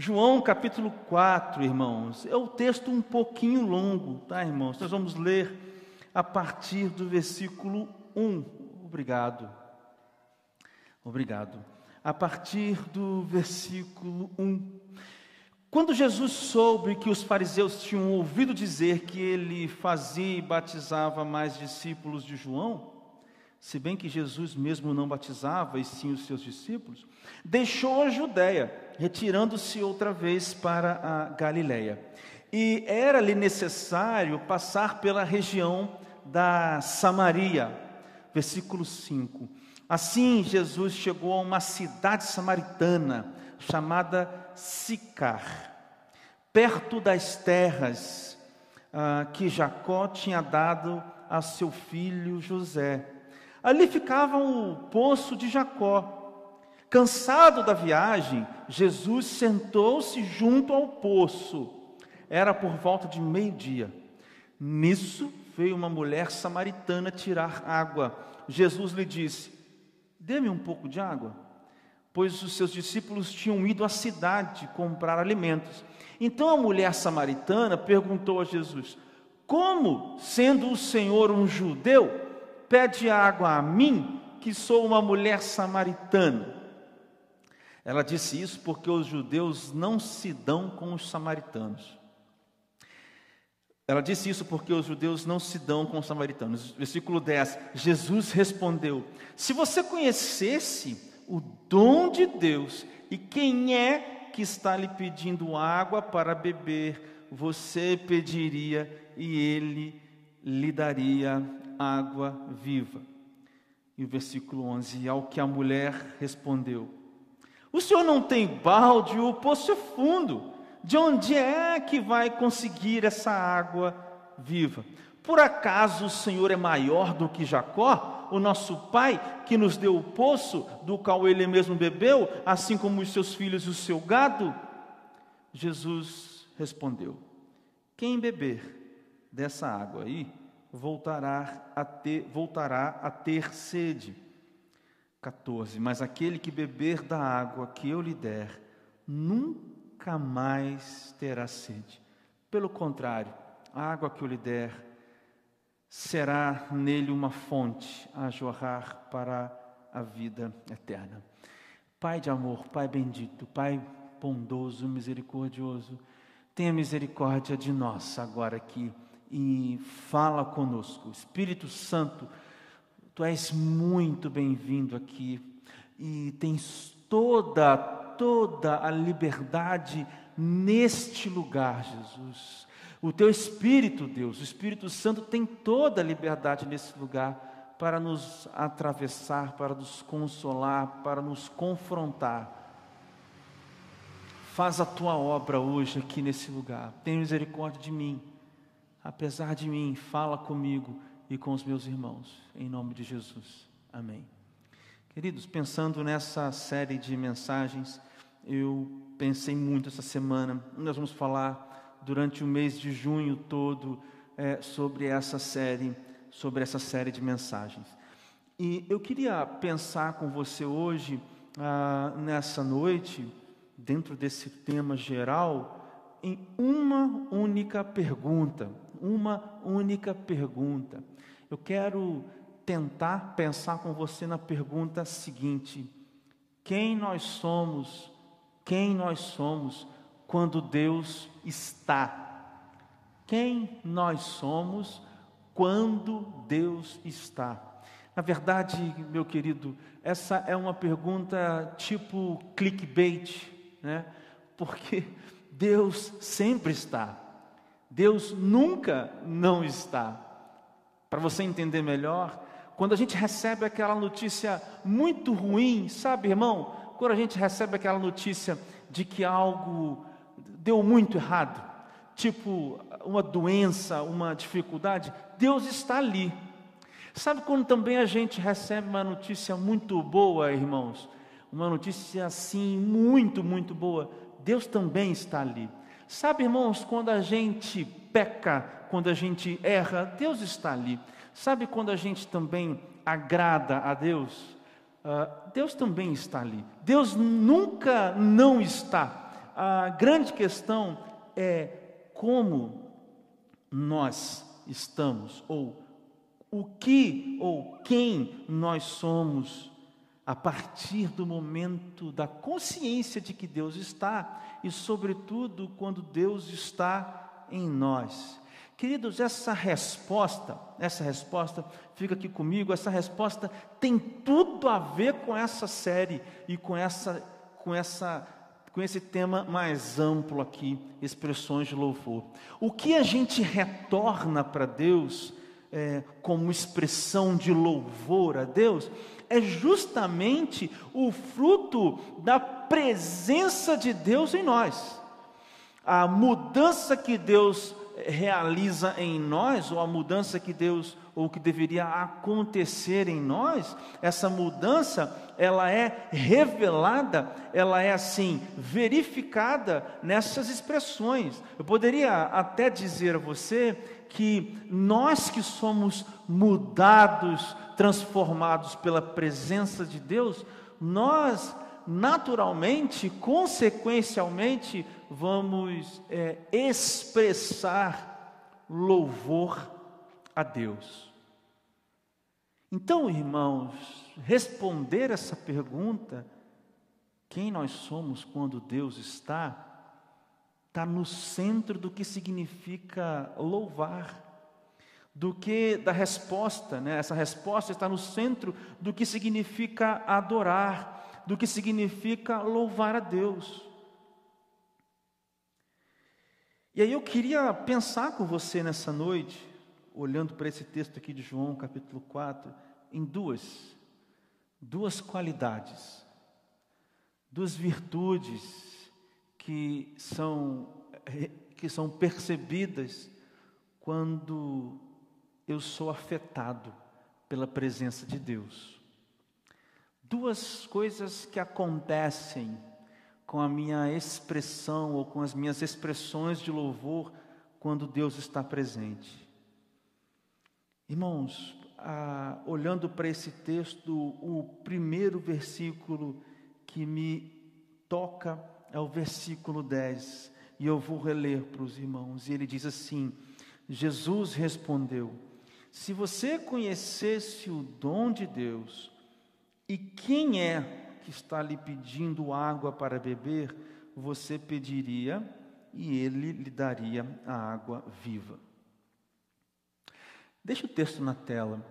João capítulo 4, irmãos, é o texto um pouquinho longo, tá, irmãos? Nós vamos ler a partir do versículo 1. Obrigado. Obrigado. A partir do versículo 1. Quando Jesus soube que os fariseus tinham ouvido dizer que ele fazia e batizava mais discípulos de João, se bem que Jesus mesmo não batizava, e sim os seus discípulos, deixou a Judéia, retirando-se outra vez para a Galiléia. E era-lhe necessário passar pela região da Samaria. Versículo 5. Assim Jesus chegou a uma cidade samaritana chamada Sicar, perto das terras ah, que Jacó tinha dado a seu filho José. Ali ficava o poço de Jacó. Cansado da viagem, Jesus sentou-se junto ao poço. Era por volta de meio-dia. Nisso veio uma mulher samaritana tirar água. Jesus lhe disse: Dê-me um pouco de água, pois os seus discípulos tinham ido à cidade comprar alimentos. Então a mulher samaritana perguntou a Jesus: Como, sendo o Senhor um judeu, pede água a mim, que sou uma mulher samaritana. Ela disse isso porque os judeus não se dão com os samaritanos. Ela disse isso porque os judeus não se dão com os samaritanos. Versículo 10: Jesus respondeu: Se você conhecesse o dom de Deus e quem é que está lhe pedindo água para beber, você pediria e ele lhe daria água viva. E o versículo 11: Ao que a mulher respondeu: O senhor não tem balde, o poço é fundo. De onde é que vai conseguir essa água viva? Por acaso o Senhor é maior do que Jacó, o nosso pai, que nos deu o poço, do qual ele mesmo bebeu, assim como os seus filhos e o seu gado? Jesus respondeu: Quem beber dessa água aí, voltará a ter, voltará a ter sede. 14. Mas aquele que beber da água que eu lhe der, nunca mais terá sede. Pelo contrário, a água que eu lhe der será nele uma fonte a jorrar para a vida eterna. Pai de amor, Pai bendito, Pai bondoso, misericordioso, tenha misericórdia de nós agora aqui e fala conosco. Espírito Santo, tu és muito bem-vindo aqui e tens toda, toda a liberdade neste lugar, Jesus. O teu Espírito, Deus, o Espírito Santo tem toda a liberdade nesse lugar para nos atravessar, para nos consolar, para nos confrontar. Faz a tua obra hoje aqui nesse lugar. Tenha misericórdia de mim apesar de mim, fala comigo e com os meus irmãos, em nome de Jesus. Amém. Queridos, pensando nessa série de mensagens, eu pensei muito essa semana. Nós vamos falar durante o mês de junho todo é, sobre essa série, sobre essa série de mensagens. E eu queria pensar com você hoje, ah, nessa noite, dentro desse tema geral, em uma única pergunta uma única pergunta. Eu quero tentar pensar com você na pergunta seguinte: quem nós somos? Quem nós somos quando Deus está? Quem nós somos quando Deus está? Na verdade, meu querido, essa é uma pergunta tipo clickbait, né? Porque Deus sempre está. Deus nunca não está. Para você entender melhor, quando a gente recebe aquela notícia muito ruim, sabe, irmão? Quando a gente recebe aquela notícia de que algo deu muito errado, tipo uma doença, uma dificuldade, Deus está ali. Sabe quando também a gente recebe uma notícia muito boa, irmãos? Uma notícia assim, muito, muito boa. Deus também está ali. Sabe, irmãos, quando a gente peca, quando a gente erra, Deus está ali. Sabe quando a gente também agrada a Deus? Uh, Deus também está ali. Deus nunca não está. a grande questão é como nós estamos, ou o que ou quem nós somos a partir do momento da consciência de que Deus está e, sobretudo, quando Deus está em nós. Queridos, essa resposta, essa resposta, fica aqui comigo, essa resposta tem tudo a ver com essa série e com essa com essa com esse tema mais amplo aqui, expressões de louvor. O que a gente retorna para Deus é, como expressão de louvor a Deus é justamente o fruto da presença de Deus em nós. A mudança que Deus realiza em nós, ou a mudança que Deus, ou que deveria acontecer em nós, essa mudança, ela é revelada, ela é assim, verificada nessas expressões. Eu poderia até dizer a você que nós que somos mudados, transformados pela presença de Deus, nós naturalmente, consequencialmente, vamos é, expressar louvor a Deus. Então, irmãos, responder essa pergunta, quem nós somos quando Deus está, está no centro do que significa louvar do que da resposta, né? Essa resposta está no centro do que significa adorar, do que significa louvar a Deus. E aí eu queria pensar com você nessa noite, olhando para esse texto aqui de João, capítulo 4, em duas, duas qualidades, duas virtudes que são, que são percebidas quando eu sou afetado pela presença de Deus. Duas coisas que acontecem com a minha expressão ou com as minhas expressões de louvor quando Deus está presente. Irmãos, ah, olhando para esse texto, o primeiro versículo que me toca é o versículo 10, e eu vou reler para os irmãos, e ele diz assim: Jesus respondeu: se você conhecesse o dom de Deus e quem é que está lhe pedindo água para beber, você pediria e ele lhe daria a água viva. Deixa o texto na tela.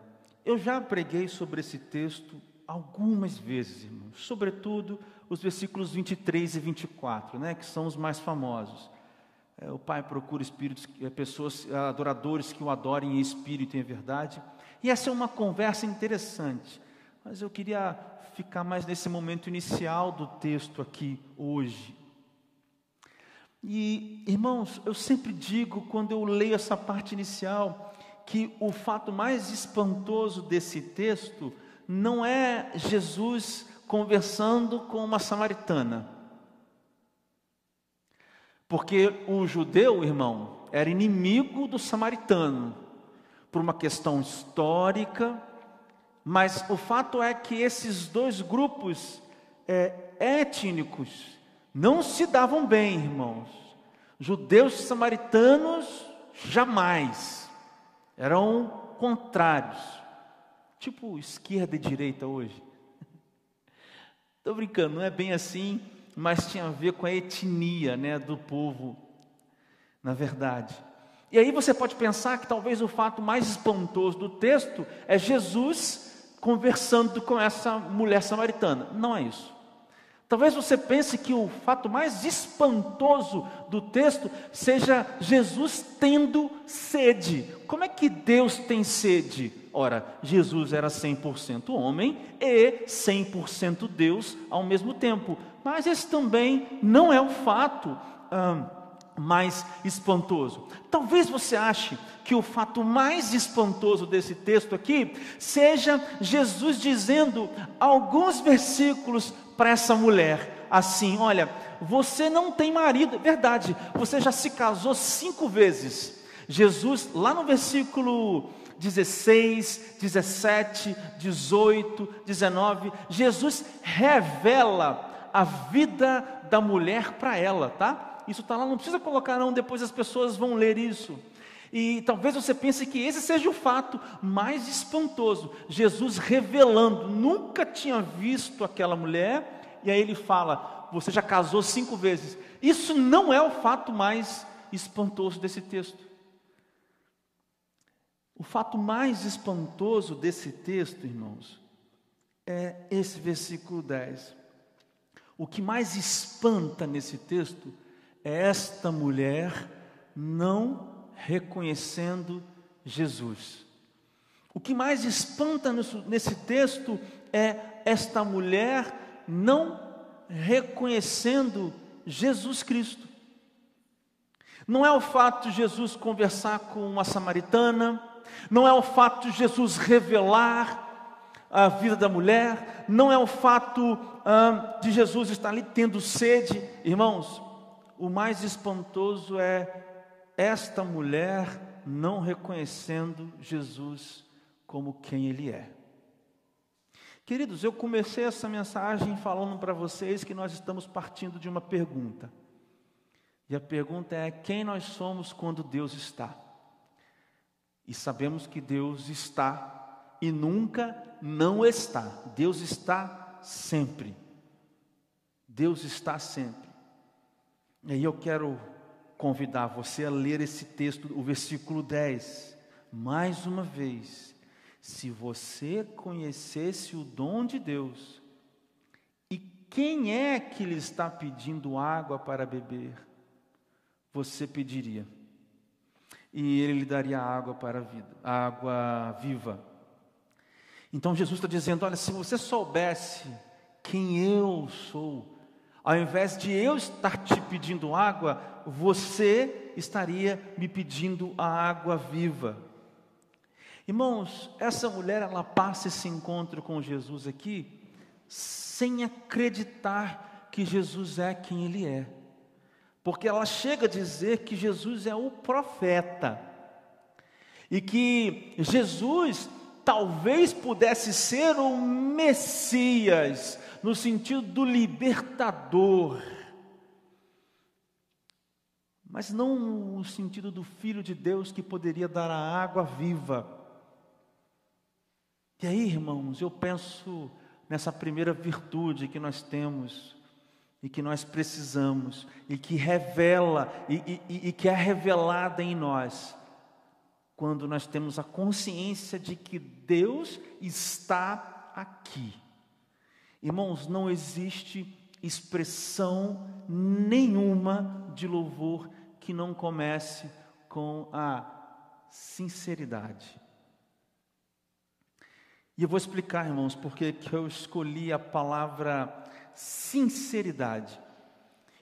Eu já preguei sobre esse texto algumas vezes, irmãos, sobretudo os versículos 23 e 24, né, que são os mais famosos. É, o Pai procura espíritos, é, pessoas, adoradores que o adorem em espírito e em verdade. E essa é uma conversa interessante. Mas eu queria ficar mais nesse momento inicial do texto aqui hoje. E, irmãos, eu sempre digo, quando eu leio essa parte inicial, que o fato mais espantoso desse texto não é Jesus conversando com uma samaritana. Porque o judeu, irmão, era inimigo do samaritano, por uma questão histórica, mas o fato é que esses dois grupos é, étnicos não se davam bem, irmãos. Judeus e samaritanos jamais eram contrários, tipo esquerda e direita hoje. Estou brincando, não é bem assim mas tinha a ver com a etnia né, do povo, na verdade. E aí você pode pensar que talvez o fato mais espantoso do texto é Jesus conversando com essa mulher samaritana. Não é isso. Talvez você pense que o fato mais espantoso do texto seja Jesus tendo sede. Como é que Deus tem sede? Ora, Jesus era 100% homem e 100% Deus ao mesmo tempo. Mas esse também não é o fato mais espantoso. Talvez você ache que o fato mais espantoso desse texto aqui seja Jesus dizendo alguns versículos para essa mulher assim: Olha, você não tem marido, é verdade, você já se casou cinco vezes. Jesus, lá no versículo 16, 17, 18, 19, Jesus revela a vida da mulher para ela, tá? Isso está lá, não precisa colocar, não, depois as pessoas vão ler isso. E talvez você pense que esse seja o fato mais espantoso. Jesus revelando, nunca tinha visto aquela mulher, e aí ele fala: Você já casou cinco vezes. Isso não é o fato mais espantoso desse texto. O fato mais espantoso desse texto, irmãos, é esse versículo 10. O que mais espanta nesse texto é esta mulher não reconhecendo Jesus. O que mais espanta nesse texto é esta mulher não reconhecendo Jesus Cristo. Não é o fato de Jesus conversar com uma samaritana, não é o fato de Jesus revelar a vida da mulher, não é o fato ah, de Jesus estar ali tendo sede, irmãos. O mais espantoso é esta mulher não reconhecendo Jesus como quem Ele é. Queridos, eu comecei essa mensagem falando para vocês que nós estamos partindo de uma pergunta. E a pergunta é: quem nós somos quando Deus está? E sabemos que Deus está e nunca não está. Deus está sempre. Deus está sempre. E aí eu quero convidar você a ler esse texto, o versículo 10, mais uma vez. Se você conhecesse o dom de Deus, e quem é que lhe está pedindo água para beber, você pediria, e ele lhe daria água para a vida, água viva. Então Jesus está dizendo: olha, se você soubesse quem eu sou, ao invés de eu estar te pedindo água, você estaria me pedindo a água viva. Irmãos, essa mulher ela passa esse encontro com Jesus aqui sem acreditar que Jesus é quem ele é. Porque ela chega a dizer que Jesus é o profeta. E que Jesus talvez pudesse ser o Messias, no sentido do libertador, mas não no sentido do Filho de Deus que poderia dar a água viva. E aí, irmãos, eu penso nessa primeira virtude que nós temos e que nós precisamos e que revela e, e, e que é revelada em nós quando nós temos a consciência de que Deus está aqui. Irmãos, não existe expressão nenhuma de louvor que não comece com a sinceridade. E eu vou explicar, irmãos, porque que eu escolhi a palavra sinceridade.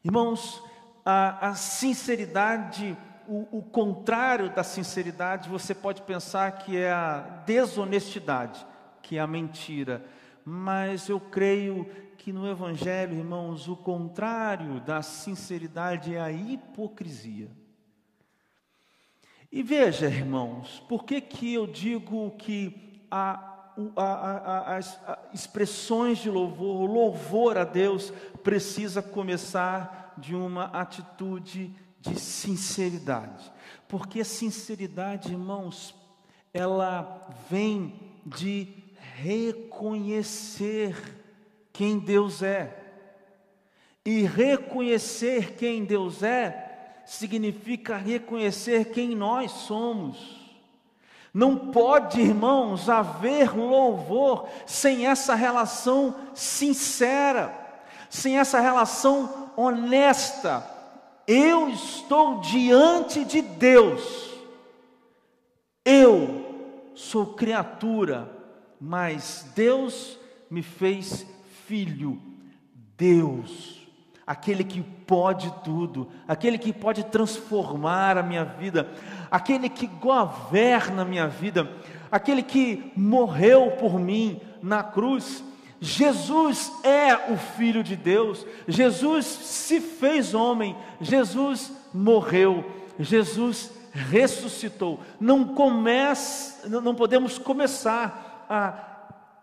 Irmãos, a, a sinceridade, o, o contrário da sinceridade, você pode pensar que é a desonestidade, que é a mentira mas eu creio que no Evangelho, irmãos, o contrário da sinceridade é a hipocrisia. E veja, irmãos, por que, que eu digo que a, a, as expressões de louvor, o louvor a Deus, precisa começar de uma atitude de sinceridade? Porque a sinceridade, irmãos, ela vem de reconhecer quem Deus é. E reconhecer quem Deus é significa reconhecer quem nós somos. Não pode, irmãos, haver louvor sem essa relação sincera, sem essa relação honesta. Eu estou diante de Deus, eu sou criatura mas Deus me fez filho. Deus, aquele que pode tudo, aquele que pode transformar a minha vida, aquele que governa a minha vida, aquele que morreu por mim na cruz. Jesus é o Filho de Deus, Jesus se fez homem, Jesus morreu, Jesus ressuscitou. Não comece, não podemos começar a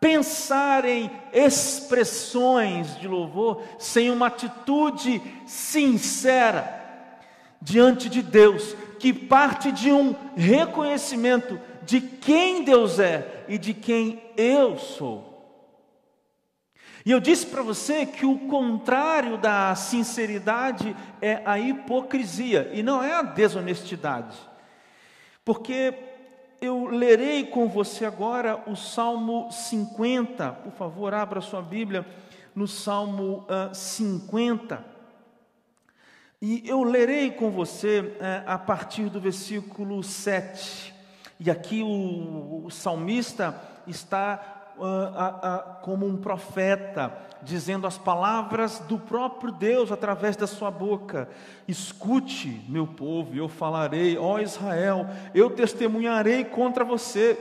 pensar em expressões de louvor sem uma atitude sincera diante de Deus, que parte de um reconhecimento de quem Deus é e de quem eu sou. E eu disse para você que o contrário da sinceridade é a hipocrisia e não é a desonestidade. Porque eu lerei com você agora o Salmo 50, por favor, abra sua Bíblia no Salmo uh, 50. E eu lerei com você uh, a partir do versículo 7. E aqui o, o salmista está como um profeta, dizendo as palavras do próprio Deus através da sua boca. Escute, meu povo, eu falarei, ó Israel, eu testemunharei contra você.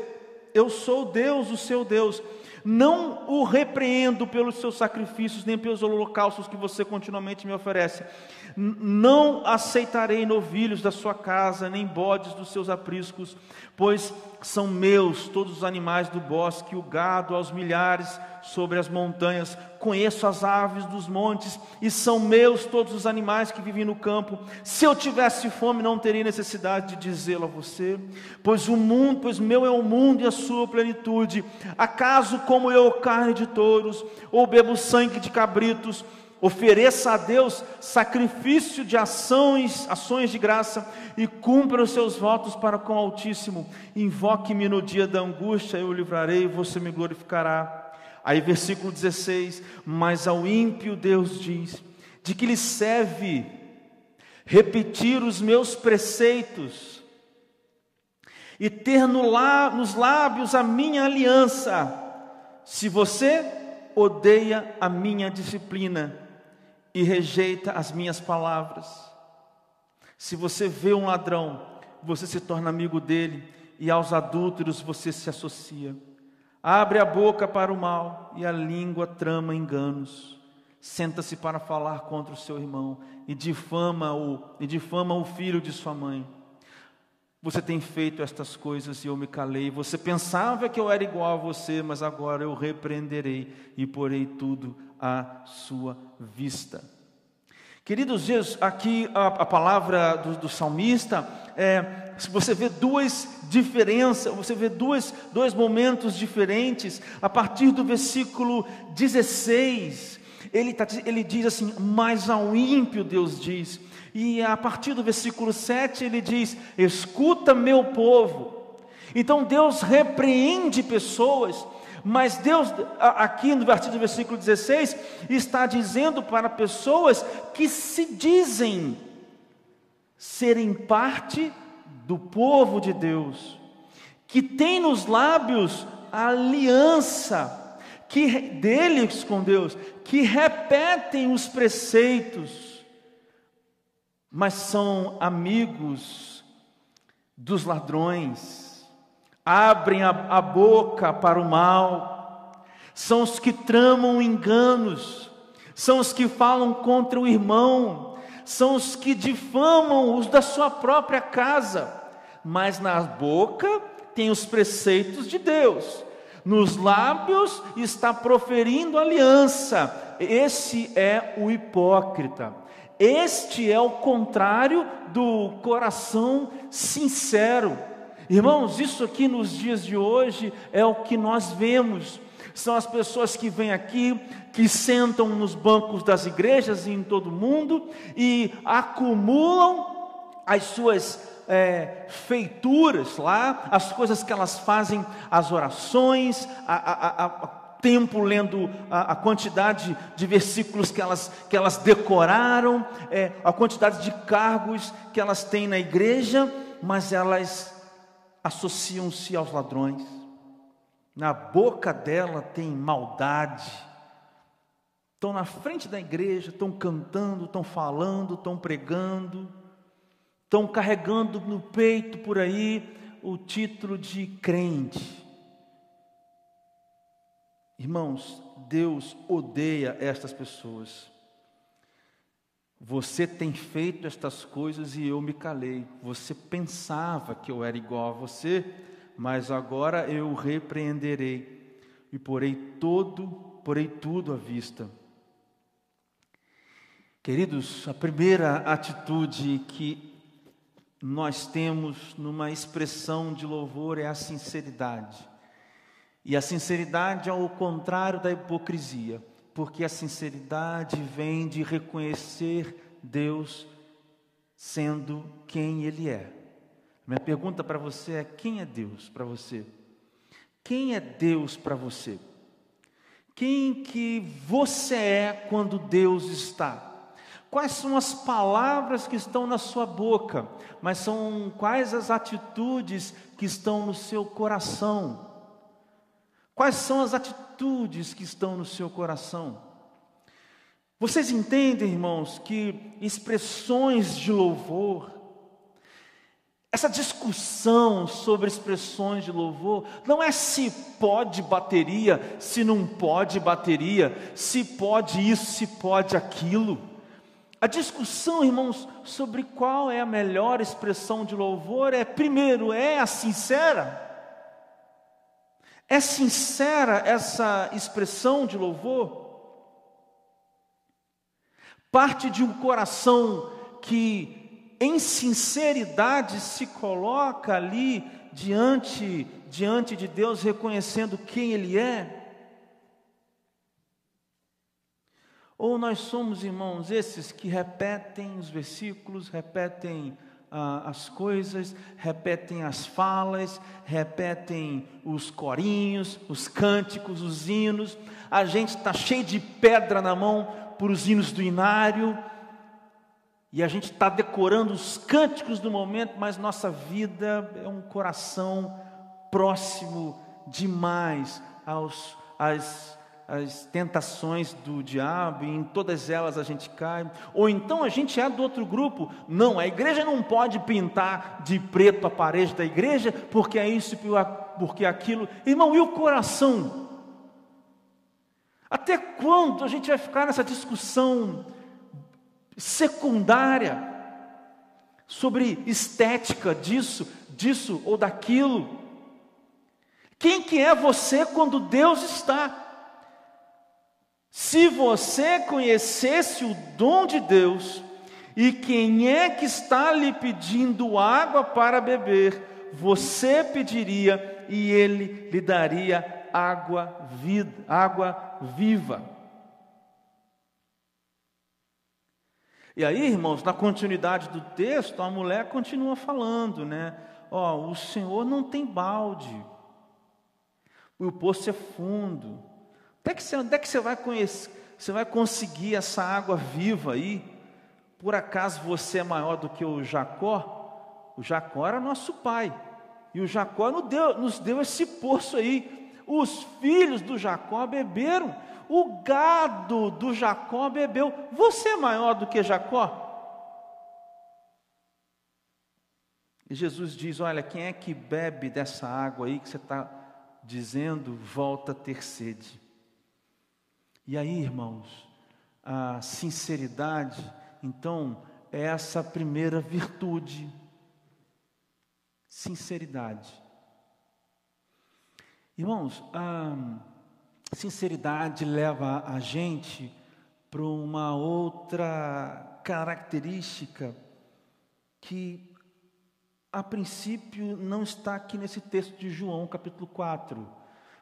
Eu sou Deus, o seu Deus. Não o repreendo pelos seus sacrifícios, nem pelos holocaustos que você continuamente me oferece. Não aceitarei novilhos da sua casa, nem bodes dos seus apriscos, pois são meus todos os animais do bosque, o gado aos milhares sobre as montanhas. Conheço as aves dos montes, e são meus todos os animais que vivem no campo. Se eu tivesse fome, não teria necessidade de dizê-lo a você, pois o mundo, pois meu é o mundo e a sua plenitude. Acaso como eu carne de touros, ou bebo sangue de cabritos, ofereça a Deus sacrifício de ações, ações de graça e cumpra os seus votos para com o Altíssimo. Invoque-me no dia da angústia, eu o livrarei você me glorificará. Aí, versículo 16: Mas ao ímpio Deus diz: De que lhe serve repetir os meus preceitos e ter no lá, nos lábios a minha aliança, se você odeia a minha disciplina e rejeita as minhas palavras. Se você vê um ladrão, você se torna amigo dele, e aos adúlteros você se associa. Abre a boca para o mal e a língua trama enganos. Senta-se para falar contra o seu irmão e difama-o e difama o filho de sua mãe. Você tem feito estas coisas e eu me calei. Você pensava que eu era igual a você, mas agora eu repreenderei e porei tudo à sua vista. Queridos, aqui a, a palavra do, do salmista, é, você vê duas diferenças, você vê dois, dois momentos diferentes, a partir do versículo 16, ele, tá, ele diz assim: Mas ao ímpio Deus diz, e a partir do versículo 7 ele diz: Escuta, meu povo. Então Deus repreende pessoas, mas Deus, aqui no versículo 16, está dizendo para pessoas que se dizem serem parte do povo de Deus, que tem nos lábios a aliança que deles com Deus, que repetem os preceitos, mas são amigos dos ladrões, abrem a, a boca para o mal, são os que tramam enganos, são os que falam contra o irmão, são os que difamam os da sua própria casa, mas na boca tem os preceitos de Deus, nos lábios está proferindo aliança. Esse é o hipócrita. Este é o contrário do coração sincero. Irmãos, isso aqui nos dias de hoje é o que nós vemos. São as pessoas que vêm aqui, que sentam nos bancos das igrejas e em todo mundo e acumulam as suas é, feituras lá, as coisas que elas fazem, as orações, a, a, a, tempo lendo a, a, quantidade de versículos que elas, que elas decoraram, é, a quantidade de cargos que elas têm na igreja, mas elas associam-se aos ladrões. Na boca dela tem maldade. Estão na frente da igreja, estão cantando, estão falando, estão pregando, estão carregando no peito por aí o título de crente. Irmãos, Deus odeia estas pessoas. Você tem feito estas coisas e eu me calei. Você pensava que eu era igual a você, mas agora eu repreenderei. e porei todo, porei tudo à vista. Queridos, a primeira atitude que nós temos numa expressão de louvor é a sinceridade. E a sinceridade é o contrário da hipocrisia, porque a sinceridade vem de reconhecer Deus sendo quem Ele é. Minha pergunta para você é: quem é Deus para você? Quem é Deus para você? Quem que você é quando Deus está? Quais são as palavras que estão na sua boca, mas são quais as atitudes que estão no seu coração? Quais são as atitudes que estão no seu coração? Vocês entendem, irmãos, que expressões de louvor, essa discussão sobre expressões de louvor não é se pode bateria, se não pode bateria, se pode isso, se pode aquilo. A discussão, irmãos, sobre qual é a melhor expressão de louvor é, primeiro, é a sincera. É sincera essa expressão de louvor? Parte de um coração que, em sinceridade, se coloca ali diante, diante de Deus, reconhecendo quem Ele é? Ou nós somos, irmãos, esses que repetem os versículos, repetem ah, as coisas, repetem as falas, repetem os corinhos, os cânticos, os hinos. A gente está cheio de pedra na mão por os hinos do inário. E a gente está decorando os cânticos do momento, mas nossa vida é um coração próximo demais aos, às as tentações do diabo, e em todas elas a gente cai. Ou então a gente é do outro grupo. Não, a igreja não pode pintar de preto a parede da igreja, porque é isso, porque é aquilo. Irmão, e o coração? Até quando a gente vai ficar nessa discussão secundária sobre estética disso, disso ou daquilo? Quem que é você quando Deus está? Se você conhecesse o dom de Deus e quem é que está lhe pedindo água para beber, você pediria e ele lhe daria água, vida, água viva. E aí, irmãos, na continuidade do texto, a mulher continua falando, né? Ó, oh, o Senhor não tem balde, o poço é fundo, onde é que você, onde é que você vai conhecer, você vai conseguir essa água viva aí? Por acaso você é maior do que o Jacó? O Jacó era nosso pai. E o Jacó nos deu, nos deu esse poço aí. Os filhos do Jacó beberam. O gado do Jacó bebeu. Você é maior do que Jacó? E Jesus diz: Olha, quem é que bebe dessa água aí que você está dizendo, volta a ter sede. E aí, irmãos, a sinceridade, então, é essa primeira virtude. Sinceridade. Irmãos, a sinceridade leva a gente para uma outra característica que, a princípio, não está aqui nesse texto de João, capítulo 4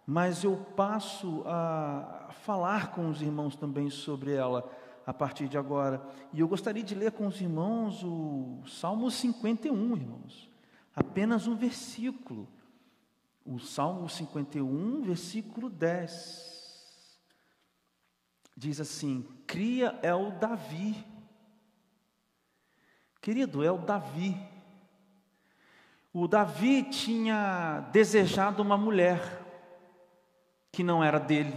mas eu passo a falar com os irmãos também sobre ela a partir de agora. E eu gostaria de ler com os irmãos o Salmo 51, irmãos. Apenas um versículo. O Salmo 51, versículo 10. Diz assim: Cria é o Davi. Querido, é o Davi. O Davi tinha desejado uma mulher que não era dele.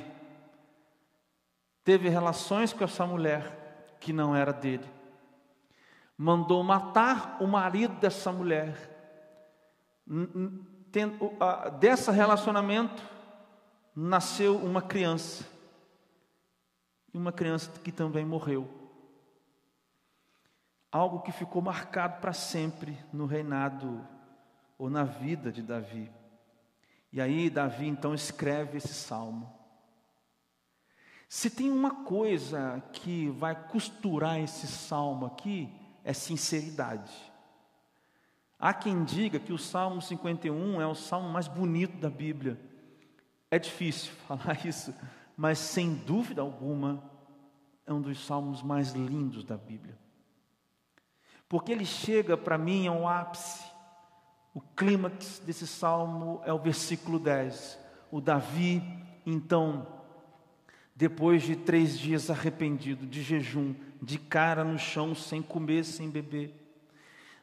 Teve relações com essa mulher que não era dele. Mandou matar o marido dessa mulher. Dessa relacionamento nasceu uma criança. E uma criança que também morreu. Algo que ficou marcado para sempre no reinado ou na vida de Davi. E aí Davi então escreve esse salmo. Se tem uma coisa que vai costurar esse salmo aqui, é sinceridade. Há quem diga que o Salmo 51 é o salmo mais bonito da Bíblia. É difícil falar isso, mas sem dúvida alguma é um dos salmos mais lindos da Bíblia. Porque ele chega para mim ao ápice. O clímax desse salmo é o versículo 10. O Davi, então, depois de três dias arrependido, de jejum, de cara no chão, sem comer, sem beber,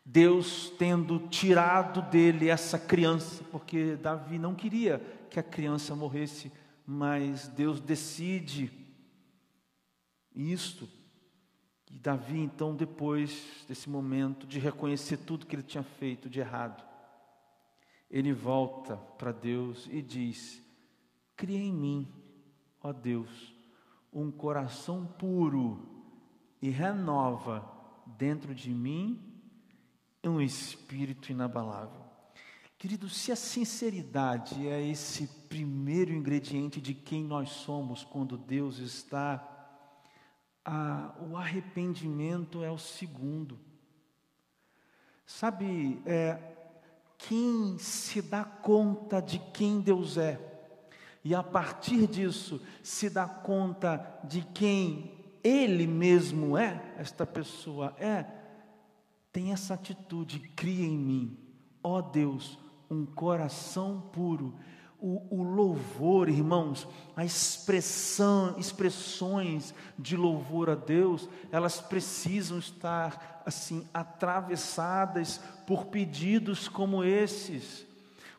Deus tendo tirado dele essa criança, porque Davi não queria que a criança morresse, mas Deus decide isto. E Davi, então, depois desse momento de reconhecer tudo que ele tinha feito de errado, ele volta para Deus e diz: Cria em mim, ó Deus, um coração puro e renova dentro de mim um espírito inabalável. Querido, se a sinceridade é esse primeiro ingrediente de quem nós somos quando Deus está, a, o arrependimento é o segundo. Sabe, é, quem se dá conta de quem Deus é, e a partir disso se dá conta de quem Ele mesmo é, esta pessoa é, tem essa atitude, cria em mim, ó Deus, um coração puro. O, o, louvor, irmãos, a expressão, expressões de louvor a Deus, elas precisam estar assim atravessadas por pedidos como esses,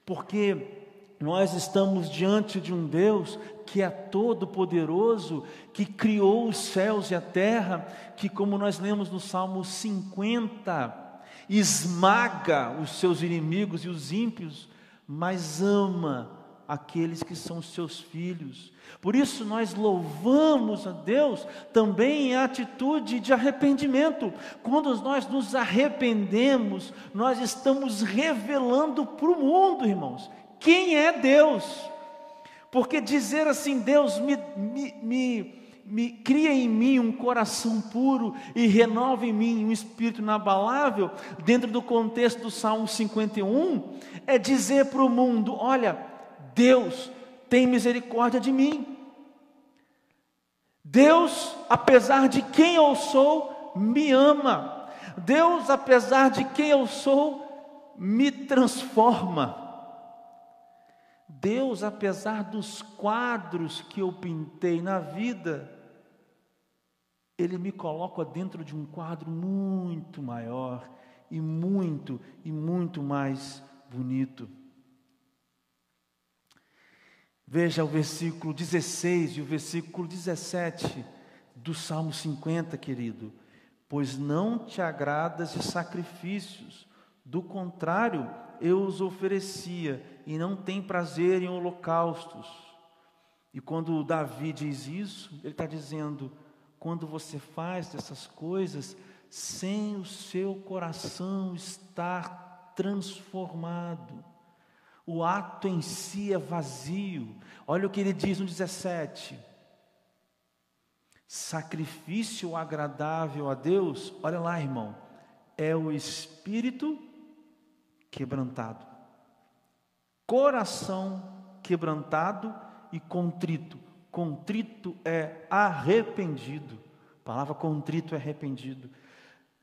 porque nós estamos diante de um Deus que é todo poderoso, que criou os céus e a terra, que como nós lemos no Salmo 50, esmaga os seus inimigos e os ímpios, mas ama aqueles que são seus filhos. Por isso nós louvamos a Deus também em atitude de arrependimento. Quando nós nos arrependemos, nós estamos revelando para o mundo, irmãos, quem é Deus. Porque dizer assim, Deus me, me, me, me cria em mim um coração puro e renova em mim um espírito inabalável, dentro do contexto do Salmo 51, é dizer para o mundo: olha, Deus tem misericórdia de mim. Deus, apesar de quem eu sou, me ama. Deus, apesar de quem eu sou, me transforma. Deus, apesar dos quadros que eu pintei na vida, Ele me coloca dentro de um quadro muito maior e muito e muito mais bonito. Veja o versículo 16 e o versículo 17 do Salmo 50, querido. Pois não te agradas de sacrifícios, do contrário, eu os oferecia, e não tem prazer em holocaustos. E quando Davi diz isso, ele está dizendo: quando você faz essas coisas, sem o seu coração estar transformado, o ato em si é vazio. Olha o que ele diz no 17: sacrifício agradável a Deus, olha lá, irmão, é o espírito quebrantado. Coração quebrantado e contrito. Contrito é arrependido. A palavra contrito é arrependido.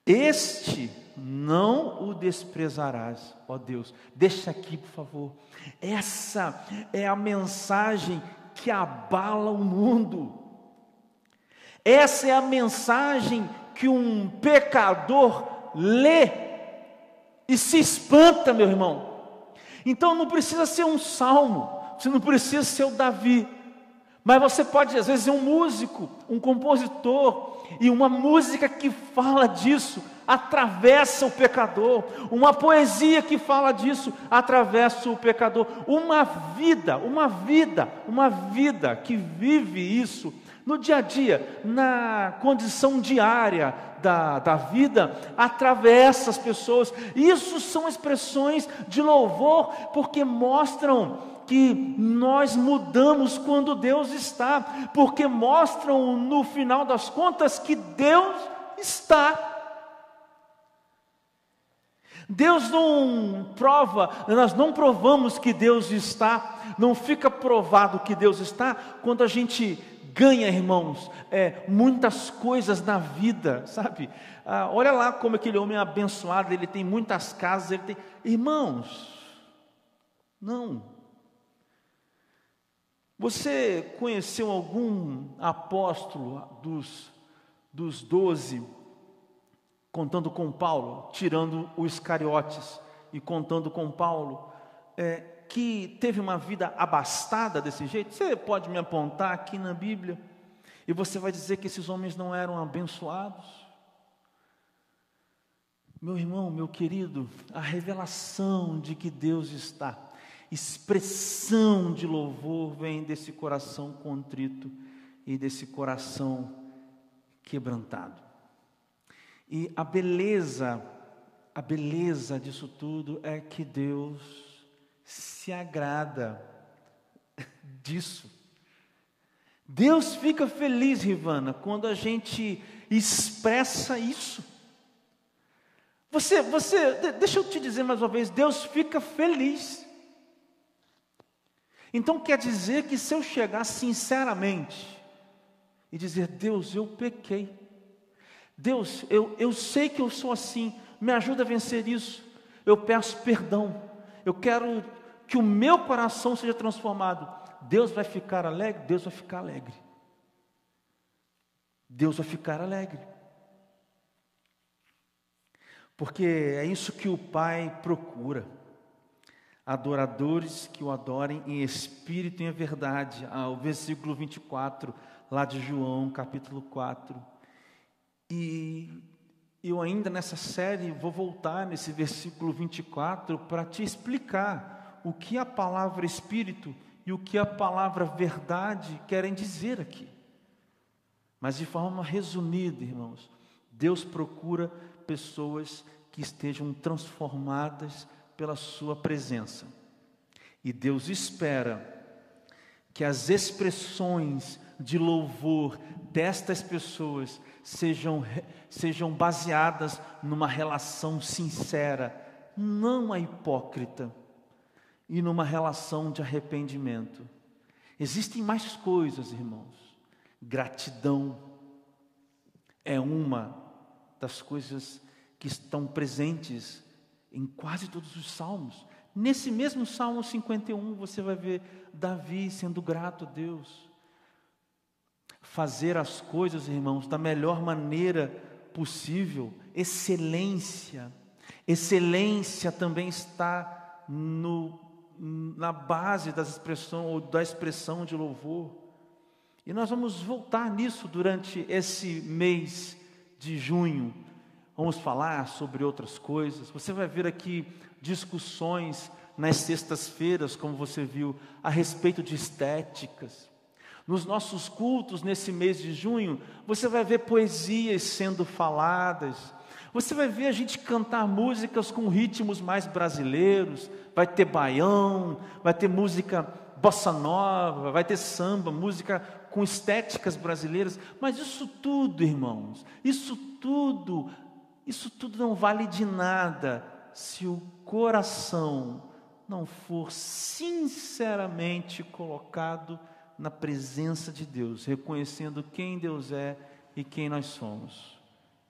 Este não o desprezarás, ó Deus. Deixa aqui, por favor. Essa é a mensagem que abala o mundo. Essa é a mensagem que um pecador lê e se espanta, meu irmão. Então não precisa ser um salmo, você não precisa ser o Davi, mas você pode, às vezes, ser um músico, um compositor, e uma música que fala disso atravessa o pecador, uma poesia que fala disso atravessa o pecador, uma vida, uma vida, uma vida que vive isso no dia a dia, na condição diária da, da vida, atravessa as pessoas. Isso são expressões de louvor, porque mostram que nós mudamos quando Deus está, porque mostram no final das contas que Deus está. Deus não prova, nós não provamos que Deus está, não fica provado que Deus está quando a gente ganha, irmãos, é, muitas coisas na vida, sabe? Ah, olha lá como aquele homem é abençoado, ele tem muitas casas, ele tem. Irmãos, não. Você conheceu algum apóstolo dos, dos doze, contando com Paulo, tirando os Iscariotes e contando com Paulo, é, que teve uma vida abastada desse jeito? Você pode me apontar aqui na Bíblia e você vai dizer que esses homens não eram abençoados? Meu irmão, meu querido, a revelação de que Deus está expressão de louvor vem desse coração contrito e desse coração quebrantado. E a beleza, a beleza disso tudo é que Deus se agrada disso. Deus fica feliz, Rivana, quando a gente expressa isso. Você, você, deixa eu te dizer mais uma vez, Deus fica feliz. Então quer dizer que se eu chegar sinceramente e dizer, Deus, eu pequei, Deus, eu, eu sei que eu sou assim, me ajuda a vencer isso, eu peço perdão, eu quero que o meu coração seja transformado. Deus vai ficar alegre? Deus vai ficar alegre. Deus vai ficar alegre. Porque é isso que o Pai procura adoradores que o adorem em espírito e em verdade. Ah, o versículo 24, lá de João, capítulo 4. E eu ainda nessa série vou voltar nesse versículo 24 para te explicar o que a palavra espírito e o que a palavra verdade querem dizer aqui. Mas de forma resumida, irmãos, Deus procura pessoas que estejam transformadas pela Sua presença. E Deus espera que as expressões de louvor destas pessoas sejam, sejam baseadas numa relação sincera, não a hipócrita, e numa relação de arrependimento. Existem mais coisas, irmãos. Gratidão é uma das coisas que estão presentes em quase todos os salmos. Nesse mesmo Salmo 51, você vai ver Davi sendo grato a Deus. Fazer as coisas, irmãos, da melhor maneira possível, excelência. Excelência também está no, na base das expressão, ou da expressão de louvor. E nós vamos voltar nisso durante esse mês de junho vamos falar sobre outras coisas. Você vai ver aqui discussões nas sextas-feiras, como você viu, a respeito de estéticas. Nos nossos cultos, nesse mês de junho, você vai ver poesias sendo faladas, você vai ver a gente cantar músicas com ritmos mais brasileiros, vai ter baião, vai ter música bossa nova, vai ter samba, música com estéticas brasileiras, mas isso tudo, irmãos, isso tudo isso tudo não vale de nada se o coração não for sinceramente colocado na presença de Deus, reconhecendo quem Deus é e quem nós somos,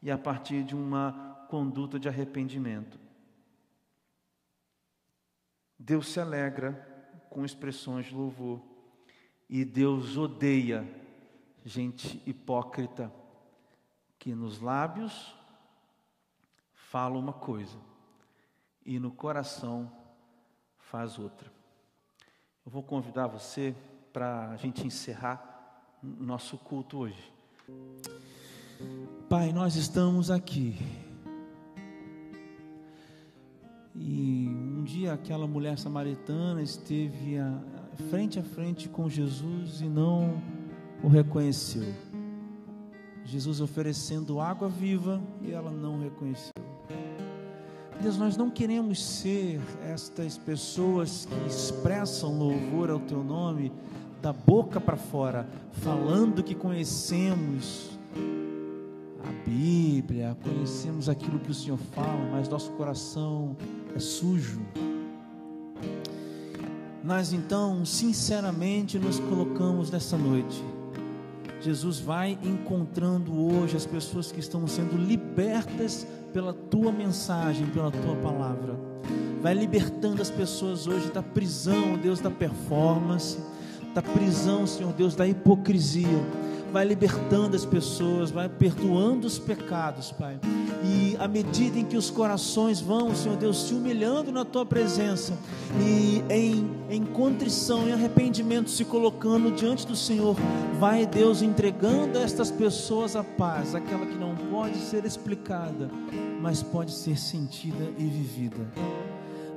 e a partir de uma conduta de arrependimento. Deus se alegra com expressões de louvor, e Deus odeia gente hipócrita que nos lábios fala uma coisa e no coração faz outra. Eu vou convidar você para a gente encerrar nosso culto hoje. Pai, nós estamos aqui. E um dia aquela mulher samaritana esteve a, frente a frente com Jesus e não o reconheceu. Jesus oferecendo água viva e ela não reconheceu. Deus, nós não queremos ser estas pessoas que expressam louvor ao teu nome da boca para fora, falando que conhecemos a Bíblia, conhecemos aquilo que o Senhor fala, mas nosso coração é sujo. Nós então, sinceramente, nos colocamos nessa noite. Jesus vai encontrando hoje as pessoas que estão sendo libertas pela tua mensagem, pela tua palavra. Vai libertando as pessoas hoje da prisão, Deus, da performance, da prisão, Senhor Deus, da hipocrisia vai libertando as pessoas, vai perdoando os pecados, Pai. E à medida em que os corações vão, Senhor Deus, se humilhando na tua presença e em, em contrição, em arrependimento, se colocando diante do Senhor, vai Deus entregando a estas pessoas a paz, aquela que não pode ser explicada, mas pode ser sentida e vivida.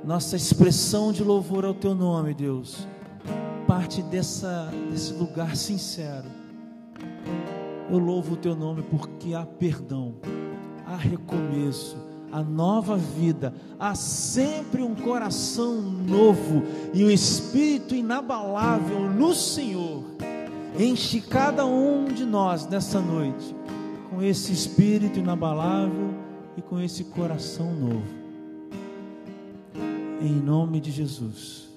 Nossa expressão de louvor ao teu nome, Deus, parte dessa, desse lugar sincero eu louvo o teu nome porque há perdão, há recomeço, há nova vida, há sempre um coração novo e um espírito inabalável no Senhor. Enche cada um de nós nessa noite com esse espírito inabalável e com esse coração novo. Em nome de Jesus.